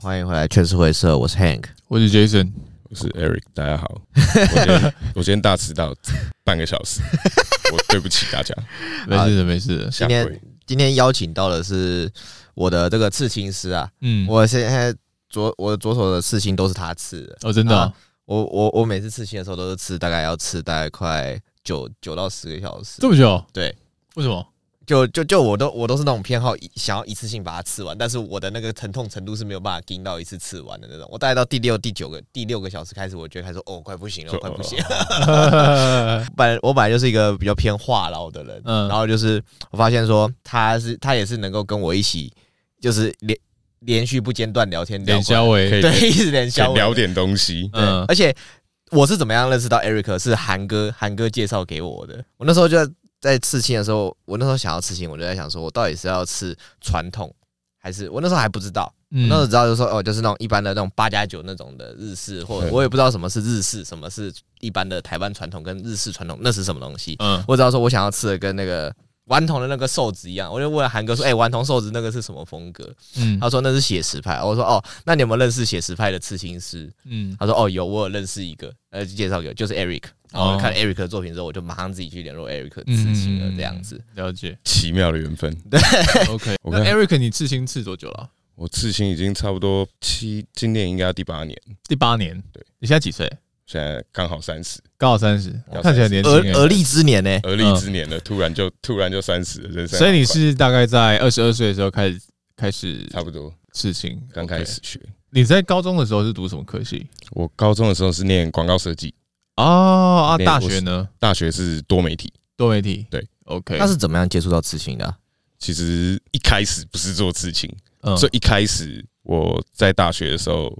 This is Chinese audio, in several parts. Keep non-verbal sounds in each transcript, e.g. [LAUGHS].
欢迎回来，劝世会社，我是 Hank，我是 Jason，我是 Eric，大家好。我今天 [LAUGHS] 我今天大迟到半个小时，[LAUGHS] 我对不起大家。没事的，没事的。今天今天邀请到的是我的这个刺青师啊，嗯，我现在左我的左手的刺青都是他刺的哦，真的、啊。我我我每次刺青的时候都是刺，大概要刺大概快九九到十个小时，这么久？对，为什么？就就就我都我都是那种偏好想要一次性把它吃完，但是我的那个疼痛程度是没有办法盯到一次吃完的那种。我大概到第六、第九个、第六个小时开始，我觉得开始哦，快不行了，快不行了。[LAUGHS] 本我本来就是一个比较偏话痨的人，嗯，然后就是我发现说他是他也是能够跟我一起，就是连连续不间断聊天，连消维对，一直连消聊点东西，嗯，而且我是怎么样认识到 Eric 是韩哥韩哥介绍给我的，我那时候就。在刺青的时候，我那时候想要刺青，我就在想说，我到底是要刺传统，还是我那时候还不知道，嗯、那时候知道就是说，哦，就是那种一般的那种八加九那种的日式，或者我也不知道什么是日式，什么是一般的台湾传统跟日式传统，那是什么东西？嗯，我知道说我想要刺的跟那个。顽童的那个瘦子一样，我就问了韩哥说：“哎、欸，顽童瘦子那个是什么风格？”嗯，他说那是写实派。我说：“哦，那你有没有认识写实派的刺青师？”嗯，他说：“哦，有，我有认识一个，呃，介绍给我，就是 Eric。然后看 Eric 的作品之后，我就马上自己去联络 Eric 刺青了，这样子。嗯、了解，奇妙的缘分。对，[LAUGHS] OK。那 Eric，你刺青刺多久了？我刺青已经差不多七，今年应该要第八年。第八年，对。你现在几岁？现在刚好三十，刚好三十，看起来年轻，而而立之年呢？而立之年了，突然就突然就三十了，所以你是大概在二十二岁的时候开始开始，差不多刺青，刚开始学。你在高中的时候是读什么科系？我高中的时候是念广告设计。哦啊，大学呢？大学是多媒体，多媒体。对，OK。那是怎么样接触到刺青的？其实一开始不是做刺青，所以一开始我在大学的时候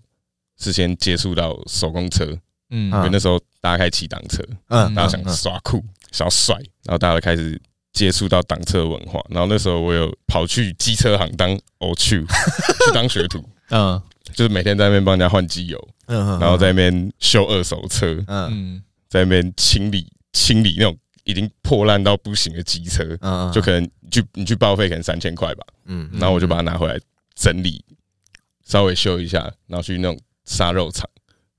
是先接触到手工车。嗯，因为那时候大家开始骑档车，嗯，大家想耍酷，想要帅，然后大家都开始接触到档车文化。然后那时候我有跑去机车行当欧去，[LAUGHS] 去当学徒，嗯，就是每天在那边帮人家换机油，嗯，然后在那边修二手车，嗯，在那边清理清理那种已经破烂到不行的机车，嗯，就可能去你去报废可能三千块吧，嗯，然后我就把它拿回来整理，稍微修一下，然后去那种杀肉厂。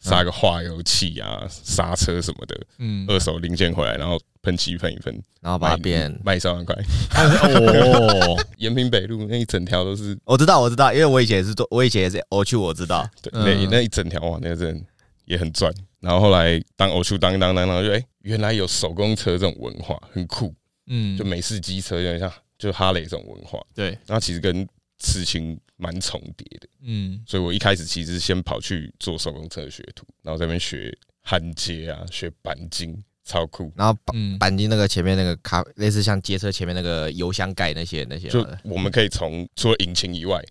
杀个化油器啊，刹车什么的，嗯，二手零件回来，然后喷漆喷一喷，然后把它变卖三万块。哦，[LAUGHS] 延平北路那一整条都是，我知道，我知道，因为我以前也是做，我以前也是欧去，我知道，对，那那一整条哇，那个人也很赚。然后后来当欧去当当当当，就哎，原来有手工车这种文化，很酷，嗯，就美式机车有点像，就哈雷这种文化，对，然后其实跟刺青蛮重叠的，嗯，所以我一开始其实先跑去做手工车学徒，然后在那边学焊接啊，学钣金，超酷。然后钣钣金那个前面那个卡，类似像街车前面那个油箱盖那些那些，就我们可以从除了引擎以外，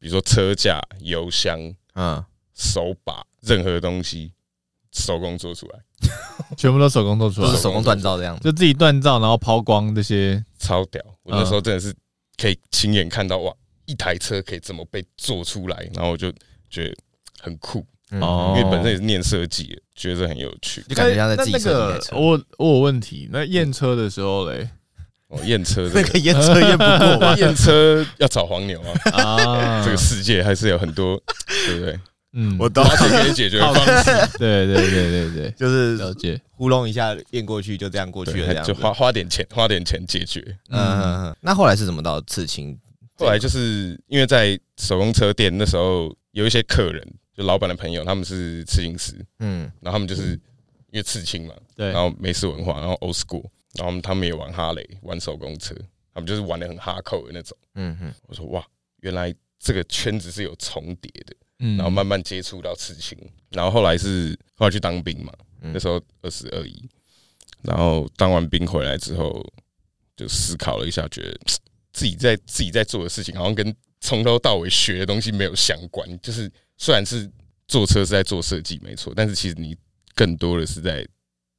比如说车架、油箱、嗯，手把，任何东西手工做出来，[LAUGHS] 全部都手工做出来，都是手工锻造这样。子，就自己锻造，然后抛光这些，超屌。我那时候真的是可以亲眼看到哇。一台车可以怎么被做出来？然后我就觉得很酷哦，因为本身也是念设计，觉得很有趣，就感觉像在自己车。我我有问题，那验车的时候嘞？哦，验车那个验车验不过吧？[LAUGHS] 验车要找黄牛啊！[LAUGHS] 啊，这个世界还是有很多，[LAUGHS] 对不对？嗯，我都可以解决方式。对对对对对，就是了解，糊弄一下验过去，就这样过去了，就花花点钱，花点钱解决。嗯嗯嗯。那后来是怎么到刺青？后来就是因为在手工车店那时候有一些客人，就老板的朋友，他们是刺青师，嗯，然后他们就是因为刺青嘛，对，然后美式文化，然后 old school，然后他们也玩哈雷，玩手工车，他们就是玩的很哈扣的那种，嗯哼，我说哇，原来这个圈子是有重叠的，嗯，然后慢慢接触到刺青，然后后来是后来去当兵嘛，那时候二十二一，然后当完兵回来之后，就思考了一下，觉得。自己在自己在做的事情，好像跟从头到尾学的东西没有相关。就是虽然是做车是在做设计，没错，但是其实你更多的是在，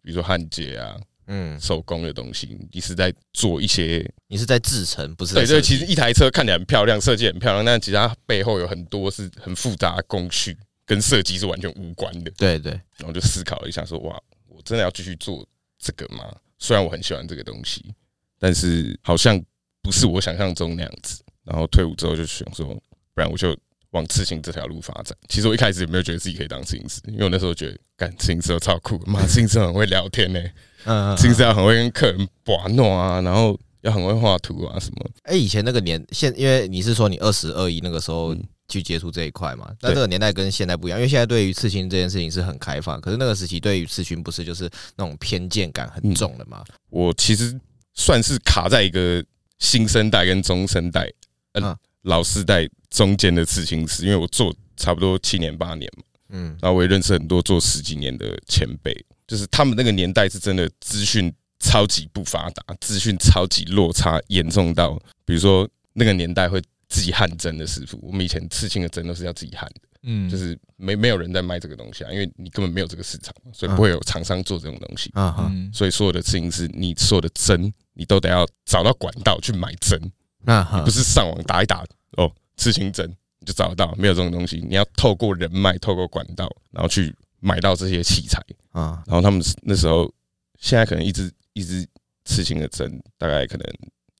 比如说焊接啊，嗯，手工的东西，你是在做一些，你是在制成，不是？对对，其实一台车看起来很漂亮，设计很漂亮，但其实它背后有很多是很复杂的工序，跟设计是完全无关的。对对，然后就思考了一下，说哇，我真的要继续做这个吗？虽然我很喜欢这个东西，但是好像。不是我想象中那样子，然后退伍之后就想说，不然我就往刺青这条路发展。其实我一开始也没有觉得自己可以当刺青师，因为我那时候觉得干刺青师都超酷，妈刺青师很会聊天呢、欸，嗯，刺青师要很会跟客人玩弄啊，然后要很会画图啊什么。哎，以前那个年现，因为你是说你二十二一那个时候去接触这一块嘛，但这个年代跟现在不一样，因为现在对于刺青这件事情是很开放，可是那个时期对于刺青不是就是那种偏见感很重的嘛。我其实算是卡在一个新生代跟中生代，嗯。老世代中间的刺青师，因为我做差不多七年八年嘛，嗯，然后我也认识很多做十几年的前辈，就是他们那个年代是真的资讯超级不发达，资讯超级落差严重到，比如说那个年代会自己焊针的师傅，我们以前刺青的针都是要自己焊的，嗯，就是没没有人在卖这个东西啊，因为你根本没有这个市场，所以不会有厂商做这种东西，啊哈，所以所有的刺青师，你所有的针，你都得要找到管道去买针。那不是上网打一打哦，刺青针你就找得到，没有这种东西。你要透过人脉，透过管道，然后去买到这些器材啊。然后他们那时候，现在可能一支一支刺青的针大概可能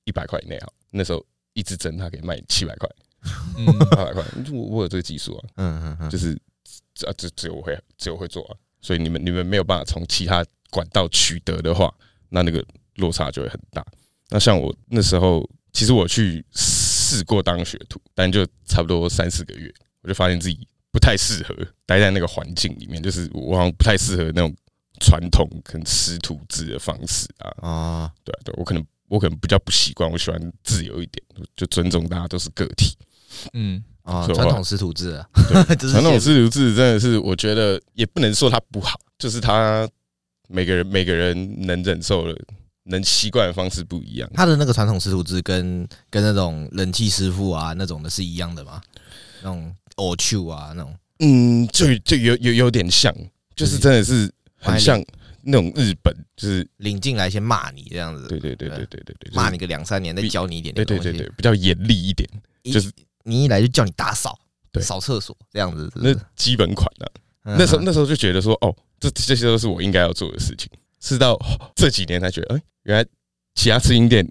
一百块以内啊。那时候一支针它可以卖七百块，八百块。我我有这个技术啊，嗯嗯嗯，就是啊，只只有我会，只有我会做啊。所以你们你们没有办法从其他管道取得的话，那那个落差就会很大。那像我那时候。其实我去试过当学徒，但就差不多三四个月，我就发现自己不太适合待在那个环境里面，就是我好像不太适合那种传统跟师徒制的方式啊。啊，对对，我可能我可能比较不习惯，我喜欢自由一点，就尊重大家都是个体。嗯啊，传统师徒制啊，[LAUGHS] 传统师徒制真的是我觉得也不能说它不好，就是它每个人每个人能忍受的。能习惯的方式不一样。他的那个传统师徒制跟跟那种冷气师傅啊那种的是一样的吗？那种偶趣啊那种，嗯，就就有有有点像，就是真的是很像那种日本，就是领进来先骂你这样子。对对对对对对对，骂你个两三年，再教你一点点对。对对对，比较严厉一点，就是你一来就叫你打扫，对，扫厕所这样子。那基本款的，那时候那时候就觉得说，哦，这这些都是我应该要做的事情。是到这几年才觉得，哎，原来其他刺青店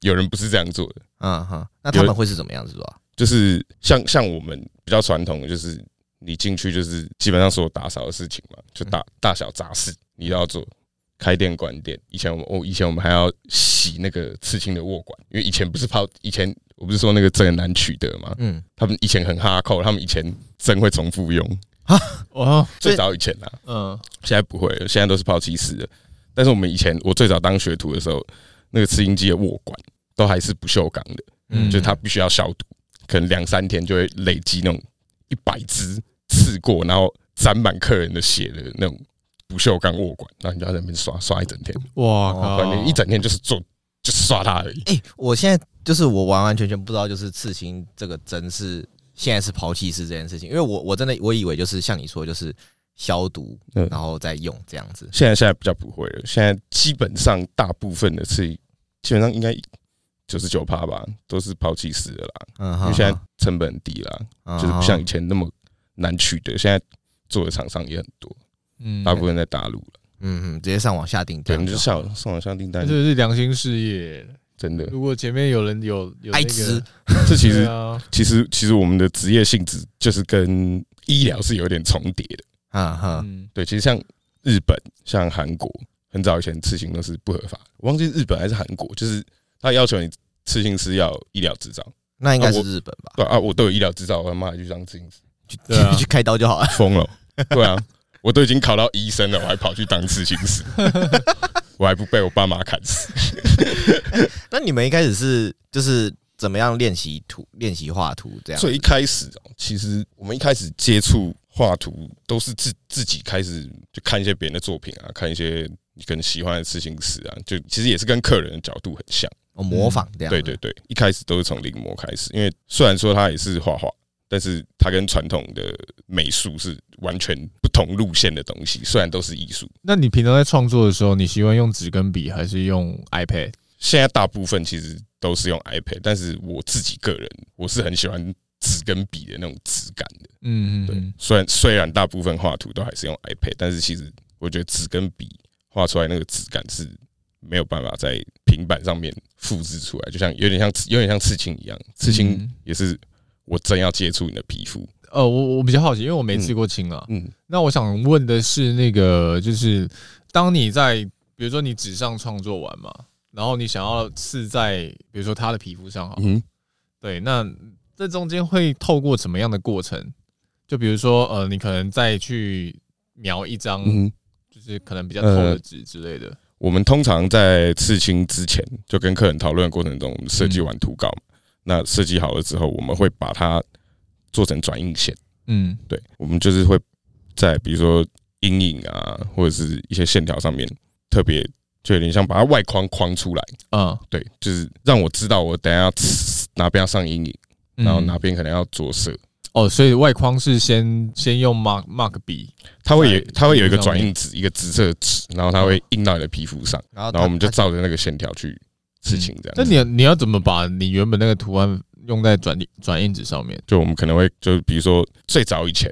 有人不是这样做的。嗯哼，那他们会是怎么样子是吧？就是像像我们比较传统的，就是你进去就是基本上所有打扫的事情嘛，就大大小杂事你都要做，开店关店。以前我们哦，以前我们还要洗那个刺青的握管，因为以前不是泡，以前我不是说那个针很难取得嘛。嗯，他们以前很哈扣，他们以前针会重复用啊。哦，最早以前啊，嗯，现在不会了，现在都是抛弃式的。但是我们以前，我最早当学徒的时候，那个刺青机的握管都还是不锈钢的，嗯，就它必须要消毒，可能两三天就会累积那种一百只刺过，然后沾满客人的血的那种不锈钢握管，然后你在那边刷刷一整天，哇，反正一整天就是做就是刷它而已。哎，我现在就是我完完全全不知道，就是刺青这个针是现在是抛弃式这件事情，因为我我真的我以为就是像你说就是。消毒，然后再用这样子。现在现在比较不会了，现在基本上大部分的刺，基本上应该九十九趴吧，都是抛弃式的啦。嗯，因为现在成本低啦，就是不像以前那么难取得。现在做的厂商也很多，嗯，大部分在大陆了。嗯嗯，直接上网下订单，对，就上上网下订单，这是良心事业，真的。如果前面有人有有爱滋，[LAUGHS] 这其实其实其实我们的职业性质就是跟医疗是有点重叠的。啊哈，对，其实像日本、像韩国，很早以前刺青都是不合法。我忘记日本还是韩国，就是他要求你刺青师要医疗执照，那应该是日本吧？对啊，我都有医疗执照，我他妈还去当刺青师，去去开刀就好了。疯了，对啊，我都已经考到医生了，我还跑去当刺青师，[LAUGHS] 我还不被我爸妈砍死。[LAUGHS] 那你们一开始是就是怎么样练习图、练习画图这样？所以一开始，其实我们一开始接触。画图都是自自己开始就看一些别人的作品啊，看一些你可能喜欢的刺青师啊，就其实也是跟客人的角度很像，哦，模仿这样。对对对，一开始都是从临摹开始，因为虽然说他也是画画，但是它跟传统的美术是完全不同路线的东西。虽然都是艺术，那你平常在创作的时候，你喜欢用纸跟笔还是用 iPad？现在大部分其实都是用 iPad，但是我自己个人我是很喜欢。纸跟笔的那种质感的，嗯嗯，对。虽然虽然大部分画图都还是用 iPad，但是其实我觉得纸跟笔画出来那个质感是没有办法在平板上面复制出来，就像有点像有点像刺青一样，刺青也是我真要接触你的皮肤。呃，我我比较好奇，因为我没刺过青啊。嗯，那我想问的是，那个就是当你在比如说你纸上创作完嘛，然后你想要刺在比如说他的皮肤上，哈，嗯，对，那这中间会透过什么样的过程？就比如说，呃，你可能再去描一张，就是可能比较透的纸之类的。呃，我们通常在刺青之前，就跟客人讨论的过程中，设计完图稿，嗯，那设计好了之后，我们会把它。做成转印线，嗯，对，我们就是会在比如说阴影啊，或者是一些线条上面，特别就有点像把它外框框出来，啊，对，就是让我知道我等下要哪边要上阴影，然后哪边可能要着色。哦，所以外框是先先用 mark mark 笔，它会有它会有一个转印纸，一个紫色的纸，然后它会印到你的皮肤上，然后我们就照着那个线条去事情这样。那你要你要怎么把你原本那个图案用在转转印纸上面？就我们可能会就比如说最早以前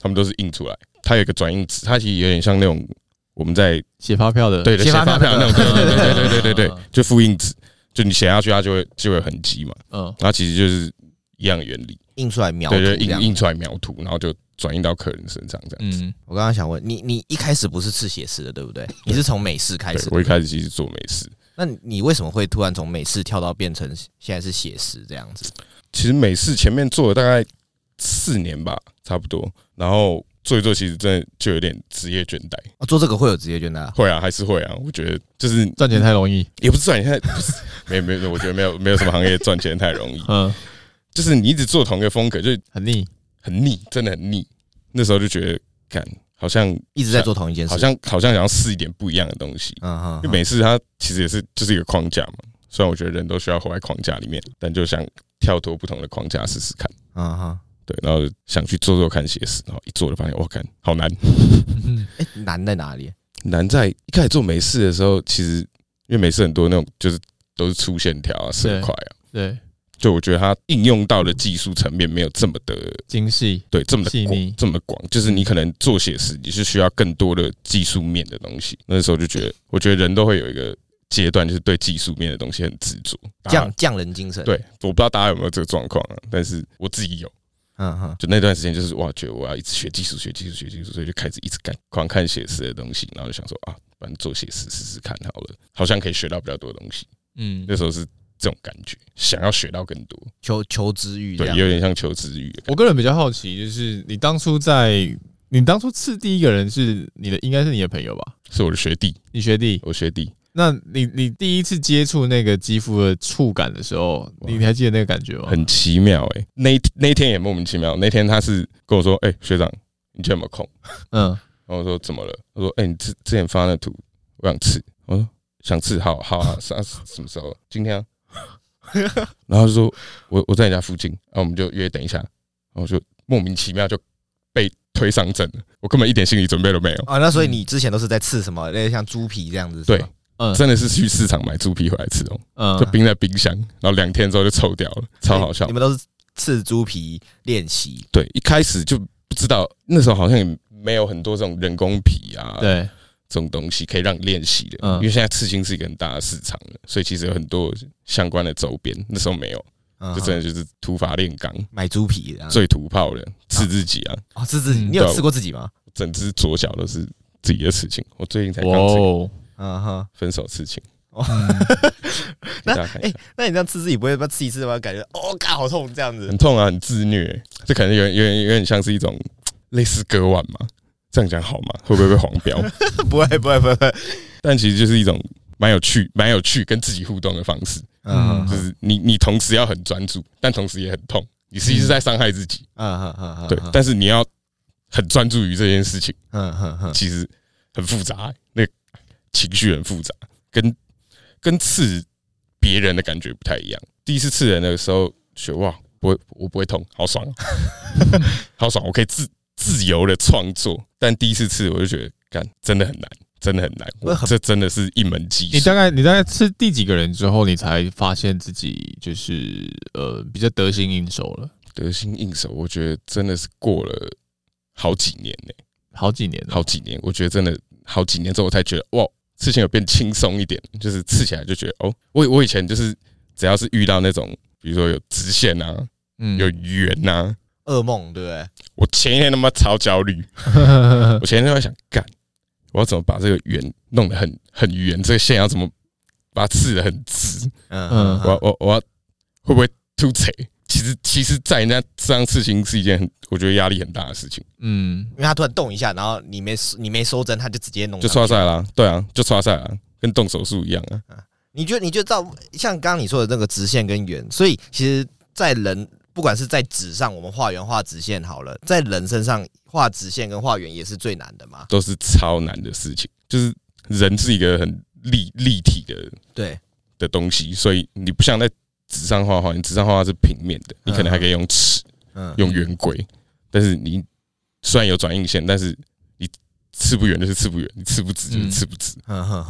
他们都是印出来它有一个转印纸它其实有点像那种我们在写发票的。对的写发票的。那种对对对对对对就复印纸就你写下去它就会就会很急嘛嗯那其实就是一样原理印出来描对对印印出来描图然后就转印到客人身上这样子我刚刚想问你你一开始不是刺写诗的对不对你是从美式开始我一开始其实做美式那你为什么会突然从美式跳到变成现在是写实这样子？其实美式前面做了大概四年吧，差不多，然后做一做，其实真的就有点职业倦怠。啊，做这个会有职业倦怠？会啊，还是会啊。我觉得就是赚钱太容易，也不是赚钱太，不是，没有没有，我觉得没有没有什么行业赚钱太容易。[LAUGHS] 嗯，就是你一直做同一个风格，就很腻，很腻，真的很腻。那时候就觉得，干。好像一直在做同一件事，好像好像想要试一点不一样的东西。嗯哼，因为美式它其实也是就是一个框架嘛。虽然我觉得人都需要活在框架里面，但就想跳脱不同的框架试试看。嗯哼，对，然后想去做做看写实，然后一做就发现，我看好难。[LAUGHS] 哎，难在哪里？难在一开始做美式的时候，其实因为美式很多那种就是都是粗线条啊、色块啊，对。就我觉得它应用到的技术层面没有这么的精细，对，这么的广，这么广。就是你可能做写实，你是需要更多的技术面的东西。那时候就觉得，我觉得人都会有一个阶段，就是对技术面的东西很执着，匠匠人精神。对，我不知道大家有没有这个状况啊，但是我自己有。嗯哼，就那段时间就是哇，觉得我要一直学技术，学技术，学技术，所以就开始一直干，狂看写实的东西，然后就想说啊，反正做写实试试看好了，好像可以学到比较多的东西。嗯，那时候是。这种感觉，想要学到更多，求求知欲，对，有点像求知欲。我个人比较好奇，就是你当初在，你当初刺第一个人是你的，应该是你的朋友吧？是我的学弟，你学弟，我学弟。那你你第一次接触那个肌肤的触感的时候，你还记得那个感觉吗？很奇妙哎、欸，那那天也莫名其妙。那天他是跟我说：“哎、欸，学长，你今天有没有空？”嗯，然后我说：“怎么了？”他说：“哎、欸，你之之前发那图，我想刺。”我说：“想刺，好好啊，啥什么时候？今天、啊。” [LAUGHS] 然后就说，我我在你家附近，然后我们就约等一下，然后就莫名其妙就被推上阵了，我根本一点心理准备都没有啊。那所以你之前都是在刺什么？那像猪皮这样子？对，嗯，真的是去市场买猪皮回来吃哦，嗯，就冰在冰箱，然后两天之后就臭掉了，超好笑。你们都是刺猪皮练习？对，一开始就不知道，那时候好像也没有很多这种人工皮啊，对。这种东西可以让你练习的，因为现在刺青是一个很大的市场了，所以其实有很多相关的周边。那时候没有，就真的就是土法炼钢，买猪皮，最土炮的刺自己啊！哦，刺自己，你有刺过自己吗？整只左脚都是自己的刺青，我最近才刚刺，嗯哼，分手刺青。那哎，那你这样刺自己不会把刺一次的话，感觉？哦，嘎，好痛，这样子。很痛啊，很自虐。这可能有点、有点、有点像是一种类似割腕嘛。这样讲好吗？会不会被黄标？[LAUGHS] 不会，不会，不会。但其实就是一种蛮有趣、蛮有趣跟自己互动的方式。嗯，就是你，你同时要很专注，但同时也很痛。你实际是在伤害自己。嗯嗯嗯嗯。对，但是你要很专注于这件事情。嗯嗯嗯。其实很复杂，那情绪很复杂，跟跟刺别人的感觉不太一样。第一次刺人的时候，觉得哇，不会，我不会痛，好爽，[LAUGHS] 好爽，我可以自。自由的创作，但第一次吃我就觉得，干真的很难，真的很难。我这真的是一门技术。你大概你大概吃第几个人之后，你才发现自己就是呃比较得心应手了？得心应手，我觉得真的是过了好几年呢、欸，好几年，好几年。我觉得真的好几年之后，我才觉得哇，事情有变轻松一点，就是吃起来就觉得哦，我我以前就是只要是遇到那种，比如说有直线啊。嗯，有圆呐，噩梦对不对？我前一天他妈超焦虑，[LAUGHS] 我前一天在想干，我要怎么把这个圆弄得很很圆？这个线要怎么把它刺得很直？嗯嗯，我我我要会不会凸槌？其实其实，在人家这样刺青是一件很我觉得压力很大的事情。嗯，因为他突然动一下，然后你没你没收针，他就直接弄就刷赛了。对啊，就刷赛了，跟动手术一样啊。你觉得你觉得照像刚刚你说的那个直线跟圆，所以其实，在人不管是在纸上我们画圆画直线好了，在人身上画直线跟画圆也是最难的嘛？都是超难的事情，就是人是一个很立立体的对的东西，所以你不像在纸上画画，你纸上画画是平面的，你可能还可以用尺，嗯，用圆规，但是你虽然有转印线，但是你刺不圆就是刺不圆，你刺不直就是刺不直，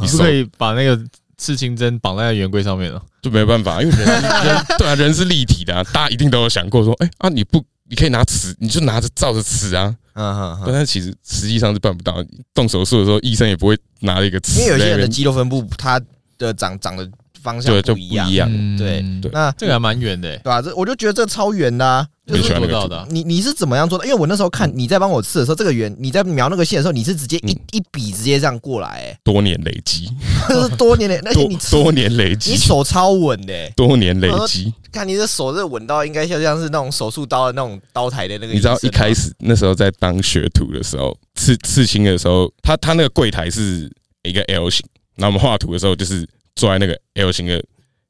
你是可以把那个。刺青针绑在圆规上面了，就没办法，因为人人对啊，人是立体的啊，大家一定都有想过说，哎啊，你不，你可以拿尺，你就拿着照着尺啊，嗯嗯，但是其实实际上是办不到，动手术的时候，医生也不会拿一个尺，因为有些人的肌肉分布，它的长长的方向对就不一样，对对，那这个还蛮远的，对吧？这我就觉得这超圆的。就做到的，你你是怎么样做的？因为我那时候看你在帮我刺的时候，这个圆你在描那个线的时候，你是直接一一笔直接这样过来，哎，多年累积，[LAUGHS] 多年累，那你多年累积，你手超稳的，多年累积，看你的手这稳到应该像像是那种手术刀的那种刀台的那个。你知道一开始那时候在当学徒的时候，刺刺青的时候，他他那个柜台是一个 L 型，那我们画图的时候就是坐在那个 L 型的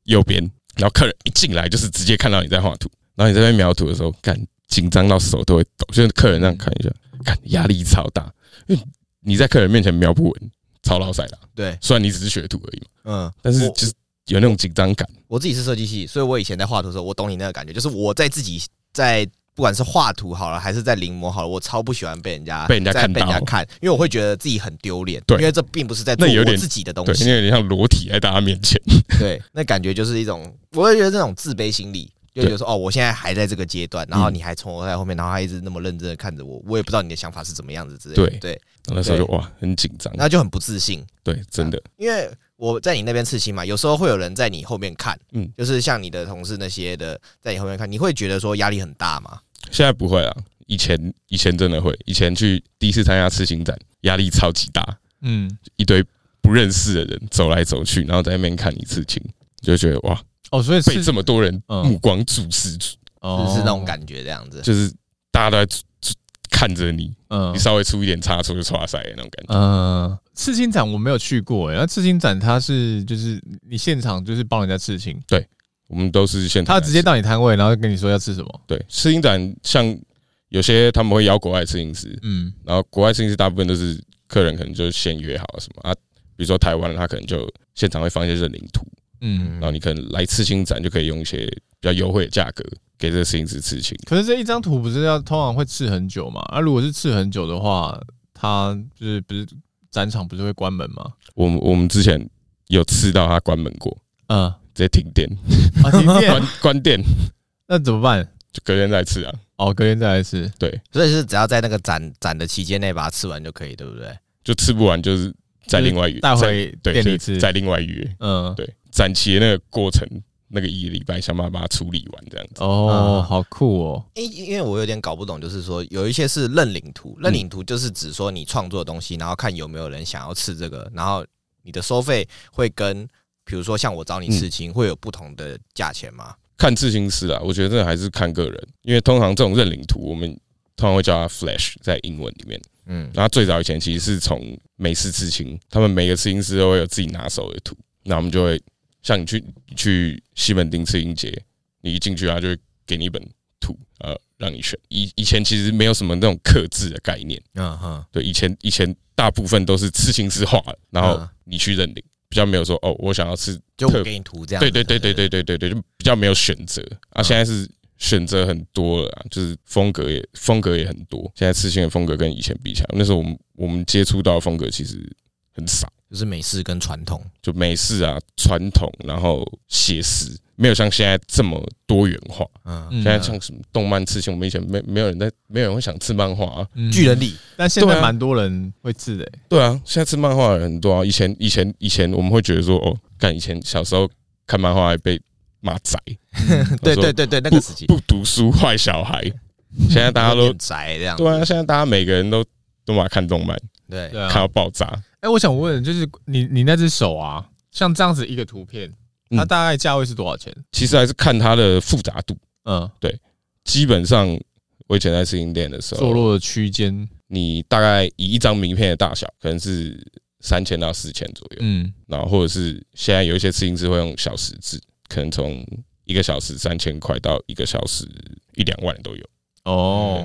右边，然后客人一进来就是直接看到你在画图，然后你在那边描图的时候干。紧张到手都会抖，就是客人这样看一下，看压力超大，因为你在客人面前描不稳，超老塞的。对，虽然你只是学徒而已嘛，嗯，但是就是有那种紧张感我。我自己是设计系，所以我以前在画图的时候，我懂你那个感觉，就是我在自己在不管是画图好了，还是在临摹好了，我超不喜欢被人家被人家看到，被人家看，因为我会觉得自己很丢脸。对，因为这并不是在做我自己的东西，因为有点像裸体在大家面前。[LAUGHS] 对，那感觉就是一种，我会觉得这种自卑心理。就觉得说哦，我现在还在这个阶段，然后你还从我在后面，然后还一直那么认真的看着我，我也不知道你的想法是怎么样子之类的。对对，那时候就哇，很紧张，那就很不自信。对，真的，因为我在你那边刺青嘛，有时候会有人在你后面看，嗯，就是像你的同事那些的，在你后面看，你会觉得说压力很大吗？现在不会啊，以前以前真的会，以前去第一次参加刺青展，压力超级大，嗯，一堆不认识的人走来走去，然后在那边看你刺青，就觉得哇。哦，所以被这么多人目光注视住，就是那种感觉，这样子，就是大家都在看着你，嗯，你稍微出一点差错就剉赛那种感觉。嗯，刺青展我没有去过，哎，那刺青展它是就是你现场就是帮人家刺青，对，我们都是现场，他直接到你摊位，然后跟你说要吃什么。对，刺青展像有些他们会邀国外刺青师，嗯，然后国外刺青师大部分都是客人可能就先约好了什么啊，比如说台湾他可能就现场会放一些认领图。嗯，然后你可能来刺青展就可以用一些比较优惠的价格给这个摄影师刺青。可是这一张图不是要通常会刺很久吗？啊，如果是刺很久的话，他就是不是展场不是会关门吗？我们我们之前有刺到他关门过，嗯，直接停电，啊，停电，[LAUGHS] 关关店，那怎么办？就隔天再刺啊。哦，隔天再来刺。对，所以是只要在那个展展的期间内把它刺完就可以，对不对？就刺不完就是再另外约，带回店里刺，再另外约。嗯，对。展期的那个过程，那个一个礼拜想办法把它处理完，这样子。哦，好酷哦！因因为我有点搞不懂，就是说有一些是认领图，认领图就是指说你创作的东西，然后看有没有人想要吃这个，然后你的收费会跟，比如说像我找你刺青，会有不同的价钱吗？看刺青师啊，我觉得这还是看个人，因为通常这种认领图，我们通常会叫它 Flash，在英文里面。嗯，然后最早以前其实是从美式刺青，他们每个刺青师都会有自己拿手的图，那我们就会。像你去去西门町刺青节，你一进去，他就会给你一本图，呃，让你选。以以前其实没有什么那种刻字的概念，嗯哼，对，以前以前大部分都是刺青师画的，然后你去认领，比较没有说哦，我想要刺，就我给你图这样。对对对对对对对对，就比较没有选择啊。现在是选择很多了，就是风格也风格也很多。现在刺青的风格跟以前比起来，那时候我们我们接触到的风格其实很少。就是美式跟传统，就美式啊，传统，然后写实，没有像现在这么多元化。嗯，现在像什么动漫刺青，我们以前没没有人在，没有人会想刺漫画啊。巨人力，[LAUGHS] 但现在蛮多人会刺的。对啊，现在刺漫画的人很多啊。以前以前以前我们会觉得说，哦，干以前小时候看漫画还被骂宅，[LAUGHS] 对对对对，那个时期不读书坏小孩。[LAUGHS] 现在大家都宅这样，对啊，现在大家每个人都都嘛看动漫，对，看到爆炸。哎，我想问，就是你你那只手啊，像这样子一个图片，它大概价位是多少钱？其实还是看它的复杂度。嗯，对，基本上我以前在试音店的时候，坐落的区间，你大概以一张名片的大小，可能是三千到四千左右。嗯，然后或者是现在有一些试音师会用小时制，可能从一个小时三千块到一个小时一两万都有。哦，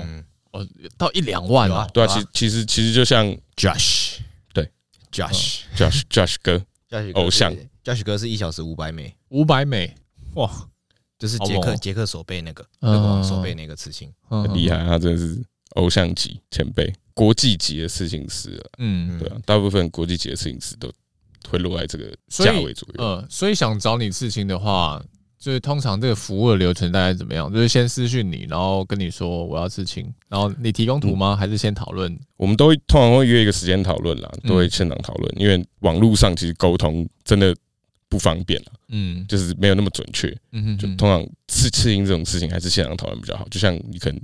哦，到一两万啊？对啊，其其实其实就像 Josh，对，Josh，Josh，Josh 哥，偶像，Josh 哥是一小时五百美，五百美，哇，就是杰克杰克所背那个，那个手背那个刺青，很厉害，他真的是偶像级前辈，国际级的刺青师了。嗯，对啊，大部分国际级的刺青师都会落在这个价位左右。嗯，所以想找你刺青的话。就是通常这个服务的流程大概怎么样？就是先私讯你，然后跟你说我要刺青，然后你提供图吗？还是先讨论？我们都会通常会约一个时间讨论啦，都会现场讨论，因为网络上其实沟通真的不方便了，嗯，就是没有那么准确，嗯哼，就通常刺刺青这种事情还是现场讨论比较好。就像你可能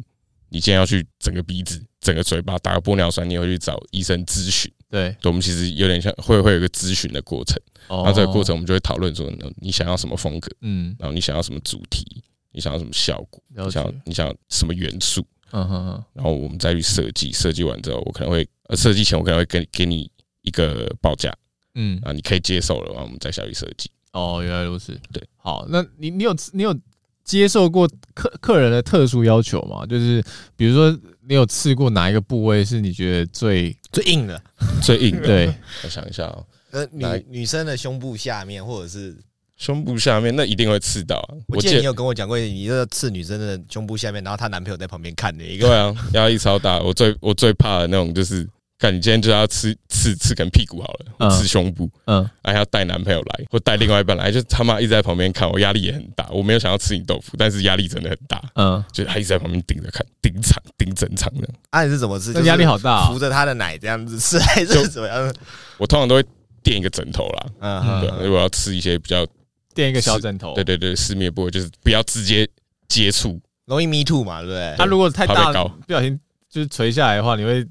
你今天要去整个鼻子、整个嘴巴打个玻尿酸，你会去找医生咨询，对，我们其实有点像会会有一个咨询的过程。然后这个过程，我们就会讨论说，你想要什么风格？嗯，然后你想要什么主题？你想要什么效果？你想你想要什么元素？嗯哼哼。然后我们再去设计，设计完之后，我可能会呃，设计前我可能会给给你一个报价，嗯，啊，你可以接受了，然后我们再下去设计。哦，原来如此。对，好，那你你有你有接受过客客人的特殊要求吗？就是比如说，你有刺过哪一个部位是你觉得最最硬的？最硬的？对，[LAUGHS] 我想一下哦。呃，女女生的胸部下面，或者是胸部下面，那一定会刺到。我记得你有跟我讲过，你这个刺女生的胸部下面，然后她男朋友在旁边看的一个。对啊，压力超大。我最我最怕的那种就是，看你今天就要吃刺刺根屁股好了，刺胸部，嗯，还要带男朋友来，或带另外一半来，就他妈一直在旁边看，我压力也很大。我没有想要吃你豆腐，但是压力真的很大。嗯，就他一直在旁边盯着看，盯场盯整场的。啊，你是怎么吃？压力好大，扶着他的奶这样子吃，还是怎么样？我通常都会。垫一个枕头啦，嗯，对，如果要吃一些比较垫一个小枕头，对对对，私密部位就是不要直接接触，容易 me too 嘛，对不对？他如果太大，不小心就是垂下来的话，你会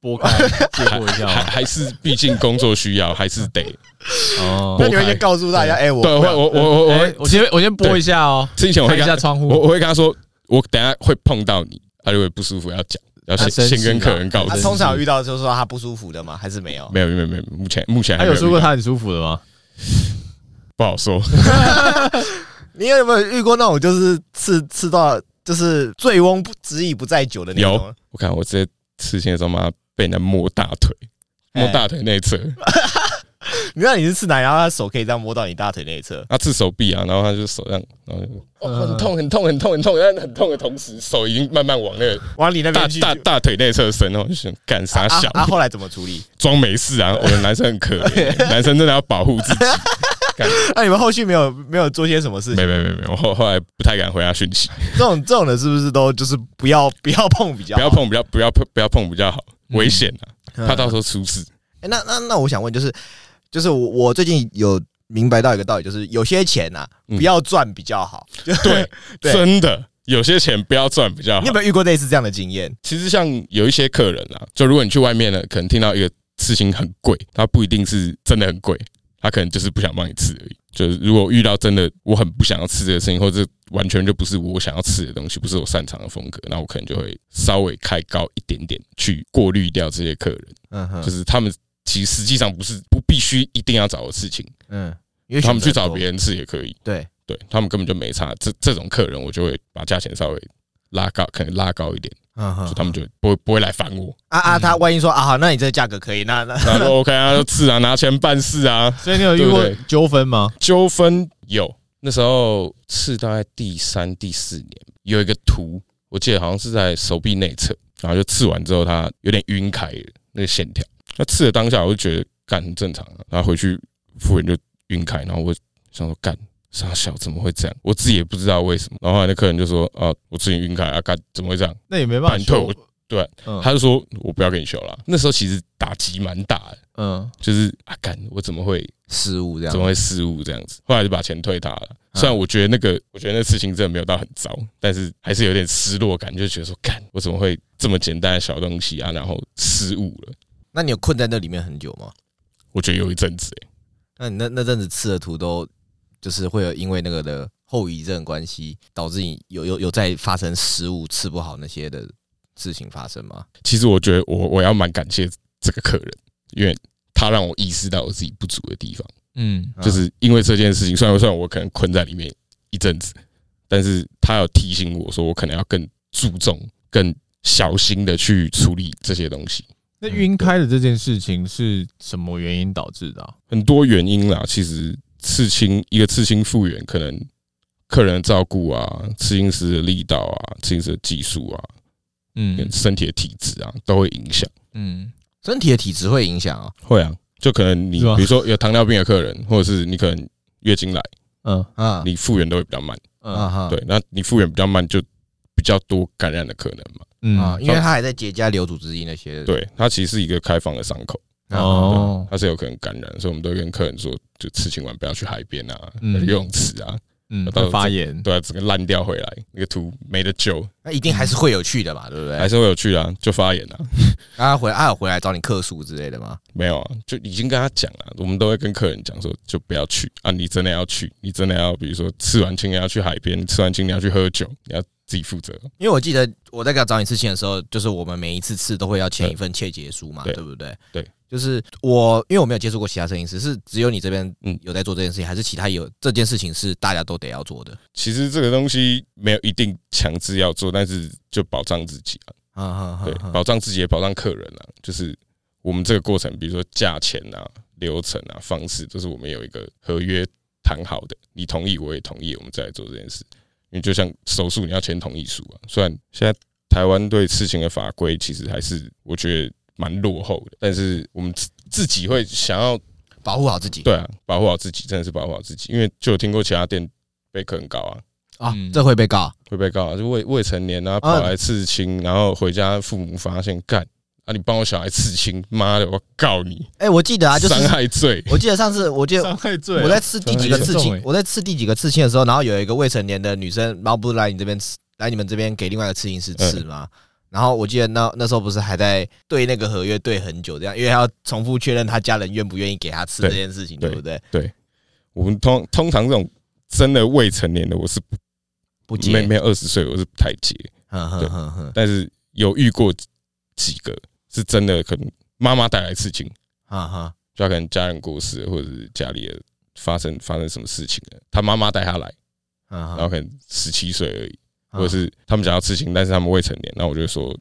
拨开 [LAUGHS] 接过一下，还还是毕竟工作需要，还是得哦。那你会先告诉大家，哎，我对，我我我我我先我先拨一下哦，之前我会看一下窗户，我我会跟他说，我等下会碰到你，他就会不舒服要讲。要先先跟客人告知。他通常遇到就是说他不舒服的吗？还是没有？没有没有没有，目前目前还有说过他很舒服的吗？不好说。[LAUGHS] [LAUGHS] 你有没有遇过那种就是刺刺到就是醉翁不知意不在酒的那种？有，我看我直接刺青的时候嘛，被人家摸大腿，摸大腿内侧。[LAUGHS] 你知道你是刺哪？然后他手可以这样摸到你大腿内侧。他刺手臂啊，然后他就手这样，然后哦，很痛很痛很痛很痛，但很痛的同时，手已经慢慢往那个往你那边大大大腿内侧伸，然后就想干啥小？他后来怎么处理？装没事啊！我们男生很可怜，[LAUGHS] 男生真的要保护自己。[LAUGHS] 那你们后续没有没有做些什么事情？没没没没，我后后来不太敢回他讯息。这种这种的是不是都就是不要不要碰比较好？不要碰比较不要碰不要碰比较好，危险啊！怕到时候出事。哎，那那那我想问就是。就是我，我最近有明白到一个道理，就是有些钱呐，不要赚比较好。[LAUGHS] 对，真的，有些钱不要赚比较好。你有没有遇过类似这样的经验？其实像有一些客人啊，就如果你去外面呢，可能听到一个事情很贵，他不一定是真的很贵，他可能就是不想帮你吃而已。就是如果遇到真的我很不想要吃这个事情，或者完全就不是我想要吃的东西，不是我擅长的风格，那我可能就会稍微开高一点点，去过滤掉这些客人。嗯哼，就是他们。其实实际上不是不必须一定要找的事情，嗯，因为他们去找别人吃也可以，对对，他们根本就没差。这这种客人，我就会把价钱稍微拉高，可能拉高一点，嗯哼，就他们就不会不会来烦我。啊啊，他万一说啊好，那你这个价格可以，那那 [LAUGHS] 那就 OK 啊，就刺啊，拿钱办事啊。所以你有遇过纠纷吗？纠纷有，那时候刺大概第三第四年，有一个图，我记得好像是在手臂内侧，然后就刺完之后，他有点晕开了那个线条。那刺的当下，我就觉得干很正常啊。然后回去，复原就晕开，然后我想说干啥小怎么会这样？我自己也不知道为什么。然后后来那客人就说啊，我自己晕开啊，干怎么会这样？那也没办法，退我对，他就说我不要给你修了。那时候其实打击蛮大的，嗯，就是啊，干我怎么会失误这样？怎么会失误这样子？后来就把钱退他了。虽然我觉得那个，我觉得那事情真的没有到很糟，但是还是有点失落感，就觉得说，干我怎么会这么简单的小东西啊，然后失误了？那你有困在那里面很久吗？我觉得有一阵子诶。那你那那阵子吃的图都就是会有因为那个的后遗症关系，导致你有有有在发生失误、吃不好那些的事情发生吗？其实我觉得我我要蛮感谢这个客人，因为他让我意识到我自己不足的地方。嗯，就是因为这件事情，虽然虽然我可能困在里面一阵子，但是他有提醒我说，我可能要更注重、更小心的去处理这些东西。那晕开的这件事情是什么原因导致的啊？很多原因啦，其实刺青一个刺青复原，可能客人的照顾啊，刺青师的力道啊，刺青师的技术啊，嗯，跟身体的体质啊，都会影响。嗯，身体的体质会影响啊？会啊。就可能你比如说有糖尿病的客人，或者是你可能月经来，嗯。啊，你复原都会比较慢，嗯。对，那你复原比较慢，就比较多感染的可能嘛，嗯。啊，因为它还在结痂、留组织液那些，对，它其实是一个开放的伤口，哦，它是有可能感染，所以我们都会跟客人说，就吃青完不要去海边啊、游泳池啊。嗯，到发炎，对啊，整个烂掉回来，那个图没得救，那一定还是会有去的嘛，对不对？还是会有去啊，就发炎了。他 [LAUGHS] 回来，他有回来找你客诉之类的吗？没有啊，就已经跟他讲了，我们都会跟客人讲说，就不要去啊。你真的要去，你真的要，比如说吃完青你要去海边，吃完青你要去喝酒，你要自己负责。因为我记得我在给他找你刺青的时候，就是我们每一次刺都会要签一份切结书嘛，对不对？对。就是我，因为我没有接触过其他摄影师，是只有你这边嗯有在做这件事情，还是其他有这件事情是大家都得要做的？其实这个东西没有一定强制要做，但是就保障自己啊，啊对，保障自己也保障客人啊。就是我们这个过程，比如说价钱啊、流程啊、方式，都是我们有一个合约谈好的，你同意我也同意，我们再来做这件事。因为就像手术，你要签同意书啊。虽然现在台湾对事情的法规其实还是我觉得。蛮落后的，但是我们自自己会想要保护好自己。对啊，保护好自己，真的是保护好自己。因为就有听过其他店被客人告啊啊，这会被告，会被告啊，就未未成年啊，跑来刺青，然后回家父母发现干啊，你帮我小孩刺青，妈的，我告你！哎，我记得啊，就是伤害罪。我记得上次，我记得伤害罪。我在刺第几个刺青？我在刺第几个刺青的时候，然后有一个未成年的女生，然后不是来你这边刺，来你们这边给另外一个刺青师刺吗？然后我记得那那时候不是还在对那个合约对很久这样，因为他要重复确认他家人愿不愿意给他吃这件事情，对，对不对？对，我们通通常这种真的未成年的，我是不不接，没没有二十岁，我是不太接。呵呵呵呵，但是有遇过几个是真的，可能妈妈带来事情，哈哈，就可能家人过世或者是家里的发生发生什么事情了，他妈妈带他来，然后可能十七岁而已。或者是他们想要刺青，但是他们未成年，那我就说，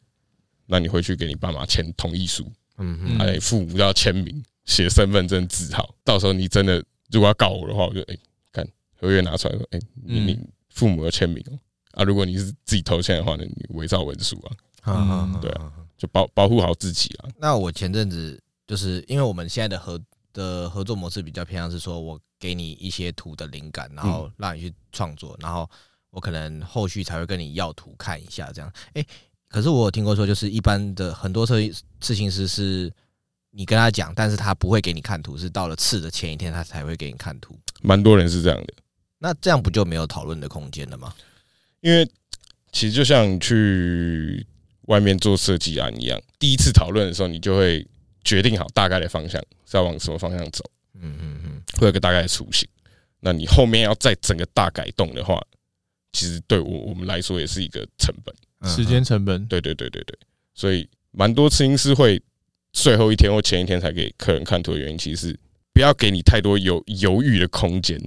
那你回去给你爸妈签同意书，嗯嗯，哎，父母要签名，写身份证字号，到时候你真的如果要告我的话，我就哎，看合约拿出来说，哎，你你父母要签名哦，啊，如果你是自己投钱的话，那你伪造文书啊，嗯，对啊，就保保护好自己啊。那我前阵子就是因为我们现在的合的合作模式比较偏向是说，我给你一些图的灵感，然后让你去创作，然后。我可能后续才会跟你要图看一下，这样。哎，可是我有听过说，就是一般的很多刺刺青师是，你跟他讲，但是他不会给你看图，是到了刺的前一天他才会给你看图。蛮多人是这样的。那这样不就没有讨论的空间了吗？因为其实就像去外面做设计案一样，第一次讨论的时候，你就会决定好大概的方向是要往什么方向走。嗯嗯嗯，会有个大概的雏形。那你后面要再整个大改动的话。其实对我我们来说也是一个成本，时间成本。对对对对对，所以蛮多刺青师会最后一天或前一天才给客人看图的原因，其实是不要给你太多犹犹豫的空间。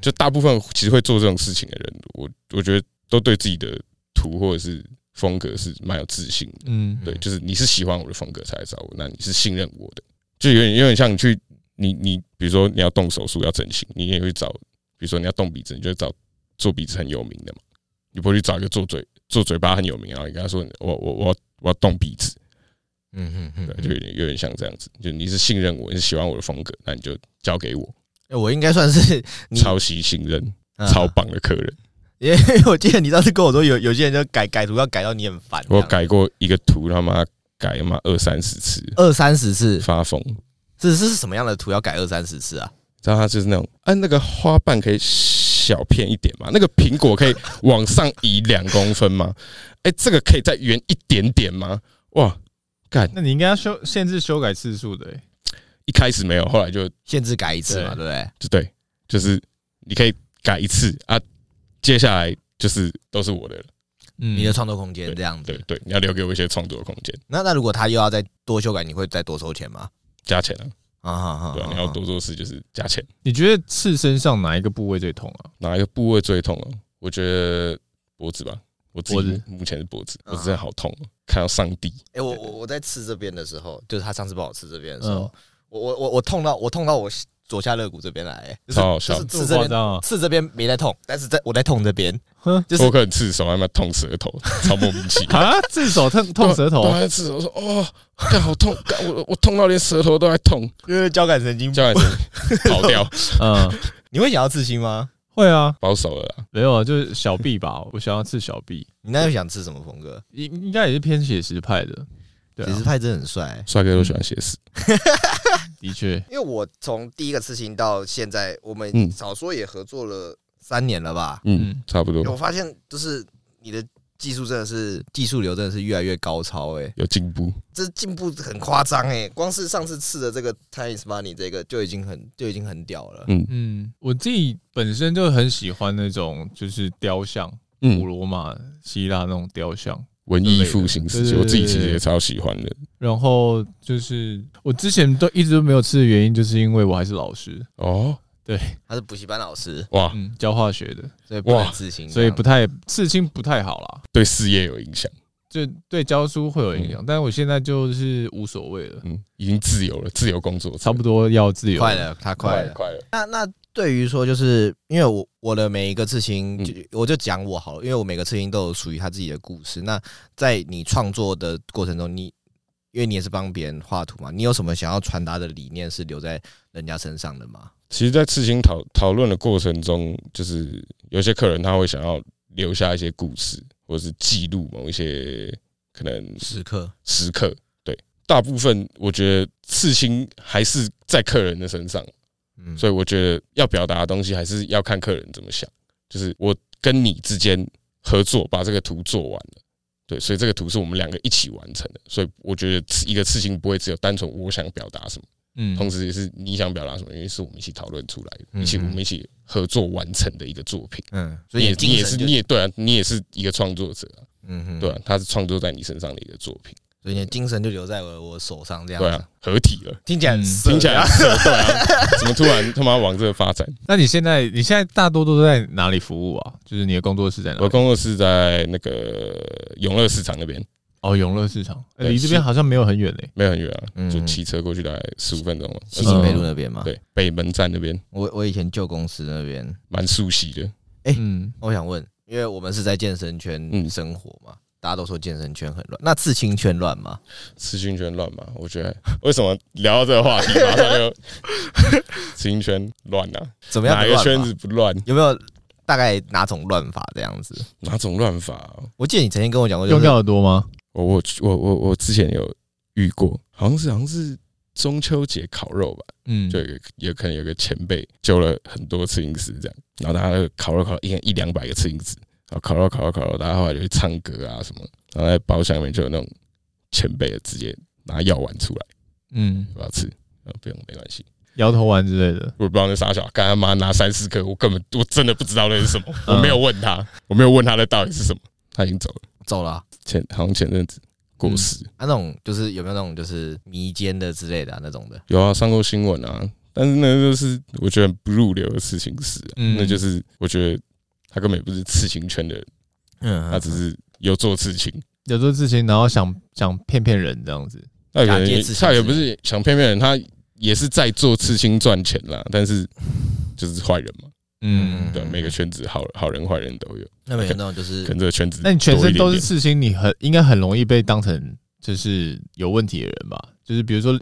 就大部分其实会做这种事情的人，我我觉得都对自己的图或者是风格是蛮有自信的。嗯，对，就是你是喜欢我的风格才来找我，那你是信任我的，就有点有点像你去你你比如说你要动手术要整形，你也会找，比如说你要动鼻子，你就会找。做鼻子很有名的嘛，你不会去找一个做嘴做嘴巴很有名，然后你跟他说我我我要我要动鼻子，嗯嗯嗯，就有点有点像这样子，就你是信任我，你是喜欢我的风格，那你就交给我。我应该算是 [LAUGHS] 超级信任、超棒的客人。因为我记得你当时跟我说有有些人就改改图要改到你很烦。我改过一个图，他妈改他妈二三十次，二三十次发疯。是是什么样的图要改二三十次啊？知道他就是那种，哎，那个花瓣可以小片一点嘛？那个苹果可以往上移两公分吗？[LAUGHS] 哎，这个可以再圆一点点吗？哇，干！那你应该要修限制修改次数的。一开始没有，后来就限制改一次嘛，对不对？就对，就是你可以改一次啊，接下来就是都是我的了，嗯，你的创作空间这样子。对对，你要留给我一些创作的空间。那那如果他又要再多修改，你会再多收钱吗？加钱啊！啊啊对，你要多做事就是加钱。你觉得刺身上哪一个部位最痛啊？哪一个部位最痛啊？我觉得脖子吧，我自己目前是脖子，脖子真的好痛，看到上帝。哎，我我我在刺这边的时候，就是他上次帮我刺这边的时候。我我我我痛到我痛到我左下肋骨这边来，超好笑，就是刺这边刺这边没在痛，但是在我在痛这边，就是我可能刺手还蛮痛舌头，[LAUGHS] 超莫名其妙啊！刺手 [LAUGHS] 痛痛舌头，我还刺手说哦，干好痛，我我痛到连舌头都在痛，因为交感神经交感神经 [LAUGHS] 跑掉。嗯，你会想要刺青吗？会啊，保守了啦，没有啊，就是小臂吧，我想要刺小臂。你那又想刺什么风格？应应该也是偏写实派的。写实派真的很帅，帅哥都喜欢写实。的确，因为我从第一个刺青到现在，我们少说也合作了三年了吧？嗯，差不多。我发现就是你的技术真的是技术流真的是越来越高超，哎，有进步，这进步很夸张哎！光是上次吃的这个 Time is Money 这个就已经很就已经很屌了。嗯嗯，我自己本身就很喜欢那种就是雕像，古罗马、希腊那种雕像。文艺复兴时期，我自己其实也超喜欢的。然后就是我之前都一直都没有吃的原因，就是因为我还是老师哦。对，他是补习班老师。哇，教化学的，所以不能刺青，所以不太刺青不太好啦，对事业有影响，就对教书会有影响。但是我现在就是无所谓了，嗯，已经自由了，自由工作，差不多要自由，快了，他快了，快了。那那。对于说，就是因为我我的每一个刺青，我就讲我好了，因为我每个刺青都有属于他自己的故事。那在你创作的过程中，你因为你也是帮别人画图嘛，你有什么想要传达的理念是留在人家身上的吗？其实，在刺青讨讨论的过程中，就是有些客人他会想要留下一些故事，或者是记录某一些可能时刻时刻。对，大部分我觉得刺青还是在客人的身上。所以我觉得要表达的东西还是要看客人怎么想。就是我跟你之间合作把这个图做完了，对，所以这个图是我们两个一起完成的。所以我觉得一个刺青不会只有单纯我想表达什么，嗯，同时也是你想表达什么，因为是我们一起讨论出来的，一起我们一起合作完成的一个作品。嗯，所以你也是你也对啊，你也是一个创作者啊，嗯哼，对啊，他是创作在你身上的一个作品。所以你的精神就留在我我手上，这样对啊，合体了，听起来很听起来对啊，怎么突然他妈往这个发展？那你现在你现在大多都在哪里服务啊？就是你的工作室在哪里？我工作室在那个永乐市场那边。哦，永乐市场离这边好像没有很远嘞，没有很远啊，就骑车过去大概十五分钟了。西景北路那边嘛，对，北门站那边。我我以前旧公司那边蛮熟悉的。哎，嗯，我想问，因为我们是在健身圈生活嘛。大家都说健身圈很乱，那刺青圈乱吗？刺青圈乱吗？我觉得为什么聊到这个话题，马上就 [LAUGHS] 刺青圈乱了？怎么样？哪个圈子不乱？有没有大概哪种乱法这样子？哪种乱法？我记得你曾经跟我讲过，用掉的多吗？我我我我我之前有遇过，好像是好像是中秋节烤肉吧，嗯，就有有可能有个前辈揪了很多刺青师这样，然后大家烤肉烤一一两百个刺青师。然后烤肉烤肉烤肉，大家后来就去唱歌啊什么，然后在包厢里面就有那种前辈直接拿药丸出来，嗯，不要吃，不用没关系，摇头丸之类的，我不知道那傻小，刚他妈拿三四颗，我根本我真的不知道那是什么，[LAUGHS] 我没有问他，我没有问他那到底是什么，他已经走了，走了，前好像前阵子过世，啊，那种就是有没有那种就是迷奸的之类的那种的，有啊，上过新闻啊，但是那个就是我觉得不入流的事情是，那就是我觉得。他根本也不是刺青圈的人，嗯，他只是有做刺青，有做刺青，然后想想骗骗人这样子。那也他也不是想骗骗人，他也是在做刺青赚钱啦。但是就是坏人嘛，嗯，对，每个圈子好好人坏人都有。那每个那种就是跟这个圈子，那你全身都是刺青，你很应该很容易被当成就是有问题的人吧？就是比如说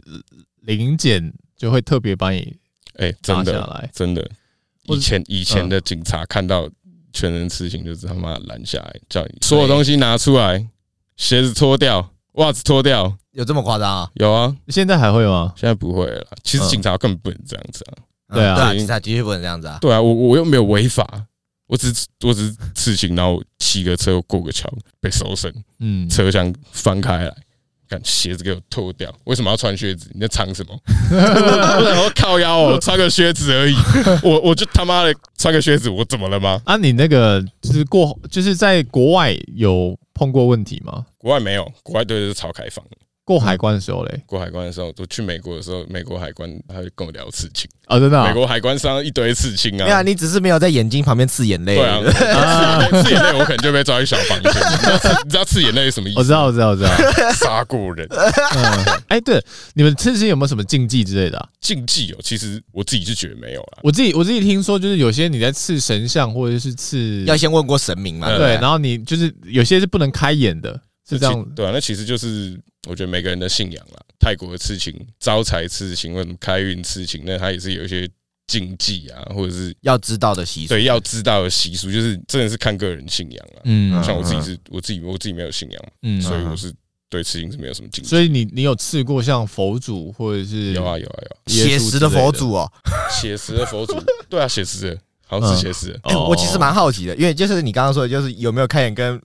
零检就会特别把你哎，真的真的，以前以前的警察看到。全身刺青，就是他妈拦下来，叫你所有东西拿出来，鞋子脱掉，袜子脱掉，有这么夸张啊？有啊，现在还会吗？现在不会了。其实警察根本不能这样子啊。对啊，警察的确不能这样子啊。对啊，我我又没有违法，我只我只是刺青，然后骑个车过个桥被搜身，嗯，车厢翻开来。鞋子给我脱掉！为什么要穿靴子？你在藏什么？[LAUGHS] 我想说靠腰哦，穿个靴子而已。我我就他妈的穿个靴子，我怎么了吗？啊，你那个就是过，就是在国外有碰过问题吗？国外没有，国外对的是超开放的。过海关的时候嘞，过海关的时候，我去美国的时候，美国海关他会跟我聊刺青啊，真的，美国海关上一堆刺青啊。对啊，你只是没有在眼睛旁边刺眼泪。对啊，刺眼泪我可能就被抓去小房间。[LAUGHS] 你知道刺眼泪是什么意思？我知道，我知道，我知道，杀过人。哎，对，你们刺青有没有什么禁忌之类的？禁忌哦，其实我自己是觉得没有啊。我自己我自己听说，就是有些你在刺神像或者是刺，要先问过神明嘛。对，然后你就是有些是不能开眼的，是这样。对啊，那其实就是。我觉得每个人的信仰啦，泰国的刺青、招财刺青或者开运刺青，那它也是有一些禁忌啊，或者是要知道的习俗。对，要知道的习俗，就是真的是看个人信仰啊。嗯，像我自己是，我自己我自己没有信仰，嗯，所以我是对刺青是没有什么禁忌。所以你你有刺过像佛祖或者是有啊有啊有写实的佛祖哦，[LAUGHS] 写实的佛祖，对啊，写实的，好像是写实的。哎，我其实蛮好奇的，因为就是你刚刚说的，就是有没有开眼跟。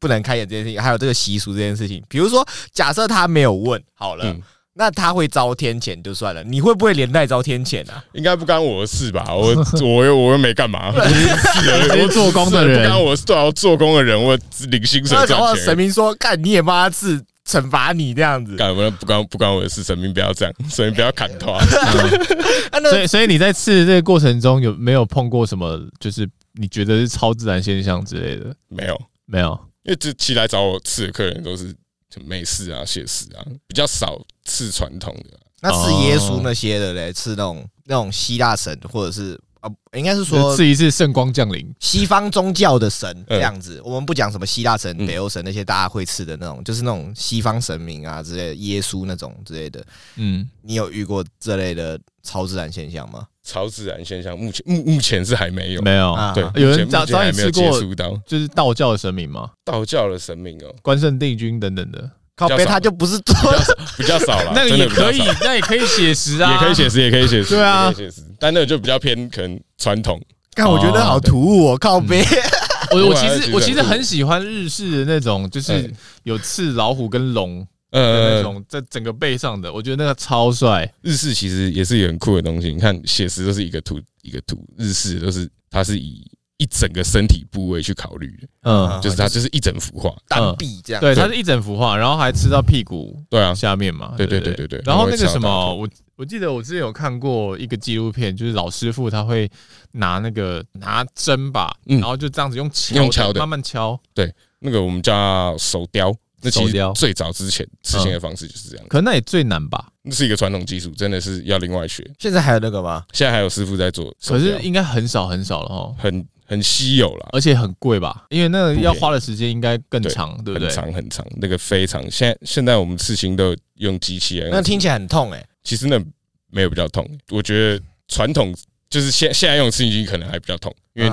不能开眼这件事情，还有这个习俗这件事情。比如说，假设他没有问好了，嗯、那他会遭天谴就算了，你会不会连带遭天谴啊？应该不干我的事吧？我我又我又没干嘛，[LAUGHS] 我做工的人，不干我是要做工的人，我领薪水赚钱。神明说：“干你也帮他刺，惩罚你这样子。”干不不关不关我的事，神明不要这样，神明不要砍头。[LAUGHS] [LAUGHS] 所以所以你在刺这个过程中有没有碰过什么？就是你觉得是超自然现象之类的？没有，没有。因为这期来找我刺的客人都是美式啊、写实啊，比较少刺传统的。那刺耶稣那些的嘞，刺那种那种希腊神，或者是啊，应该是说刺一次圣光降临，西方宗教的神这样子。我们不讲什么希腊神、北欧神那些大家会刺的那种，就是那种西方神明啊之类的，耶稣那种之类的。嗯，你有遇过这类的超自然现象吗？超自然现象，目前目目前是还没有，没有。对，有人早早已吃过，就是道教的神明吗？道教的神明哦，关圣帝君等等的，靠背他就不是做比较少了，[LAUGHS] 那个也可以，那也可以写实啊，也可以写实，也可以写实，对啊，写实，但那个就比较偏可能传统。但我觉得好突兀哦，靠背。[LAUGHS] 我我其实我其实很喜欢日式的那种，就是有刺老虎跟龙。呃，那种在整个背上的，我觉得那个超帅。日式其实也是有很酷的东西，你看写实都是一个图一个图，日式都是它是以一整个身体部位去考虑的，嗯，就是它就是一整幅画，单臂这样，对，它是一整幅画，然后还吃到屁股，对啊，下面嘛，对对对对？对。然后那个什么，我我记得我之前有看过一个纪录片，就是老师傅他会拿那个拿针吧，然后就这样子用敲用敲的。慢慢敲，对，那个我们叫手雕。那其实最早之前刺青的方式就是这样，可能那也最难吧。那是一个传统技术，真的是要另外学。现在还有那个吗？现在还有师傅在做，可是应该很少很少了哦，很很稀有了，而且很贵吧？因为那个要花的时间应该更长，对不对？很长很长，那个非常。现在现在我们刺青都用机器来，那听起来很痛哎。其实那没有比较痛，我觉得传统就是现现在用刺青机可能还比较痛，因为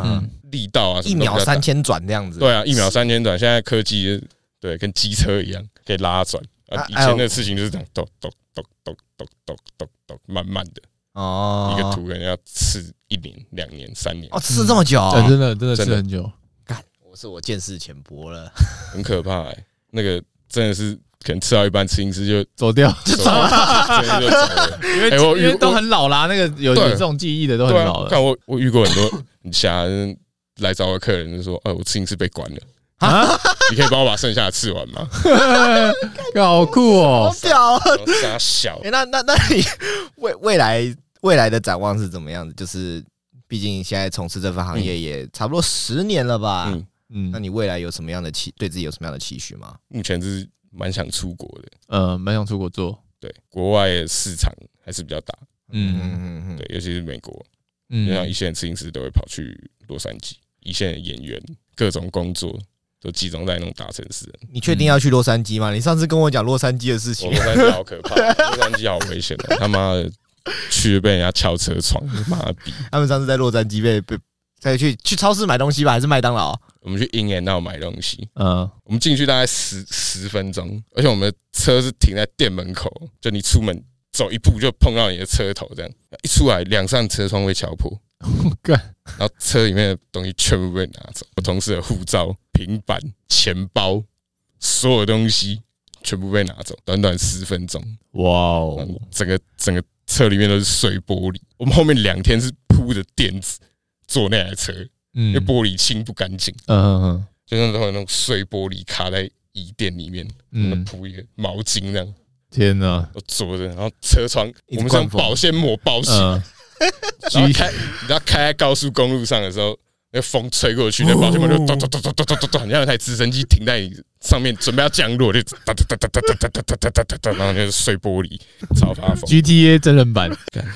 力道啊，一秒三千转这样子。对啊，一秒三千转，现在科技。对，跟机车一样可以拉转啊！以前的事情就是这样，咚咚咚咚咚咚咚咚，慢慢的哦，一个图可能要刺一年、两年、三年哦，刺这么久，真的真的刺很久。干，我是我见识浅薄了，[LAUGHS] 很可怕哎！那个真的是可能吃到一半，刺青师就走掉，就走了，[LAUGHS] 因为因为都很老啦，那个有有这种记忆的都很老了。看我我遇过很多很瞎来找我客人，就说：“呃，我刺青师被关了。”啊！你可以帮我把剩下的吃完吗？[LAUGHS] 好酷哦，好屌啊！傻小，哎，那那那你 [LAUGHS] 未未来未来的展望是怎么样的？就是毕竟现在从事这份行业也差不多十年了吧？嗯嗯，那你未来有什么样的期？对自己有什么样的期许吗？目前是蛮想出国的，呃，蛮想出国做。对，国外的市场还是比较大。嗯嗯嗯嗯，对，尤其是美国，嗯，像一线摄影师都会跑去洛杉矶，一线的演员各种工作。都集中在那种大城市。你确定要去洛杉矶吗？你上次跟我讲洛杉矶的事情。洛杉矶好可怕，[LAUGHS] 洛杉矶好危险的，他妈的去被人家敲车窗，妈逼！他们上次在洛杉矶被被再去去超市买东西吧，还是麦当劳？我们去 In and Out 买东西。嗯，我们进去大概十十分钟，而且我们的车是停在店门口，就你出门走一步就碰到你的车头，这样一出来两扇车窗被敲破，[LAUGHS] 干，然后车里面的东西全部被拿走，我同事的护照、平板、钱包，所有东西全部被拿走，短短十分钟，哇哦，整个整个车里面都是碎玻璃，我们后面两天是铺的垫子。坐那台车，因为玻璃清不干净，嗯嗯嗯，就像那种那种碎玻璃卡在椅垫里面，嗯，铺一个毛巾这样。天哪！我坐着，然后车窗我们是用保鲜膜包起来，[LAUGHS] 然后开，你知道开在高速公路上的时候，那风吹过去，那保鲜膜就咚咚咚咚咚咚咚咚，你像有台直升机停在你上面准备要降落，就哒哒哒哒哒哒哒哒哒哒哒，然后就是碎玻璃，超发疯。GTA 真人版，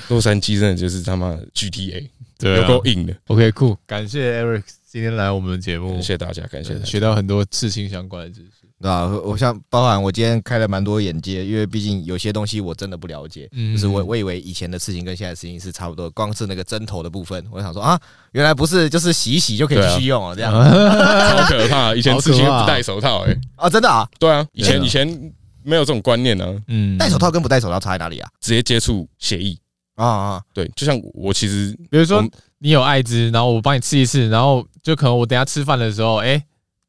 洛杉矶真的就是他妈的 GTA。对、够硬的。OK，cool，感谢 Eric 今天来我们的节目，感谢大家，感谢学到很多刺青相关的知识，对吧？我像包含我今天开了蛮多眼界，因为毕竟有些东西我真的不了解，嗯，就是我我以为以前的事情跟现在的事情是差不多，光是那个针头的部分，我想说啊，原来不是，就是洗一洗就可以继续用了，这样，[LAUGHS] 超可怕。以前刺青不戴手套，哎，啊，真的啊，对啊，以前以前没有这种观念呢，嗯，戴手套跟不戴手套差在哪里啊？直接接触血液啊啊，对，就像我其实，比如说。你有艾滋，然后我帮你刺一次，然后就可能我等下吃饭的时候，哎，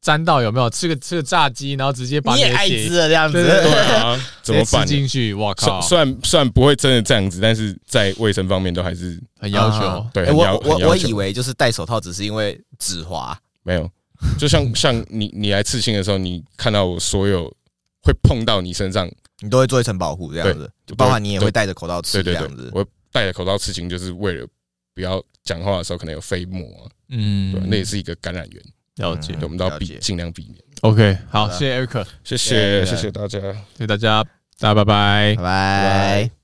沾到有没有？吃个吃个炸鸡，然后直接把你艾滋了这样子，对啊，怎么办？进去，我靠！虽然虽然不会真的这样子，但是在卫生方面都还是很要求。对，我我我以为就是戴手套只是因为指滑，没有。就像像你你来刺青的时候，你看到我所有会碰到你身上，你都会做一层保护这样子，就包括你也会戴着口罩刺这样子。我戴着口罩刺青就是为了。不要讲话的时候可能有飞沫，嗯，对，那也是一个感染源。了解，我们都要避，尽量避免。OK，好，谢谢 Eric，谢谢，谢谢。大家，谢谢大家，大家拜拜，拜拜。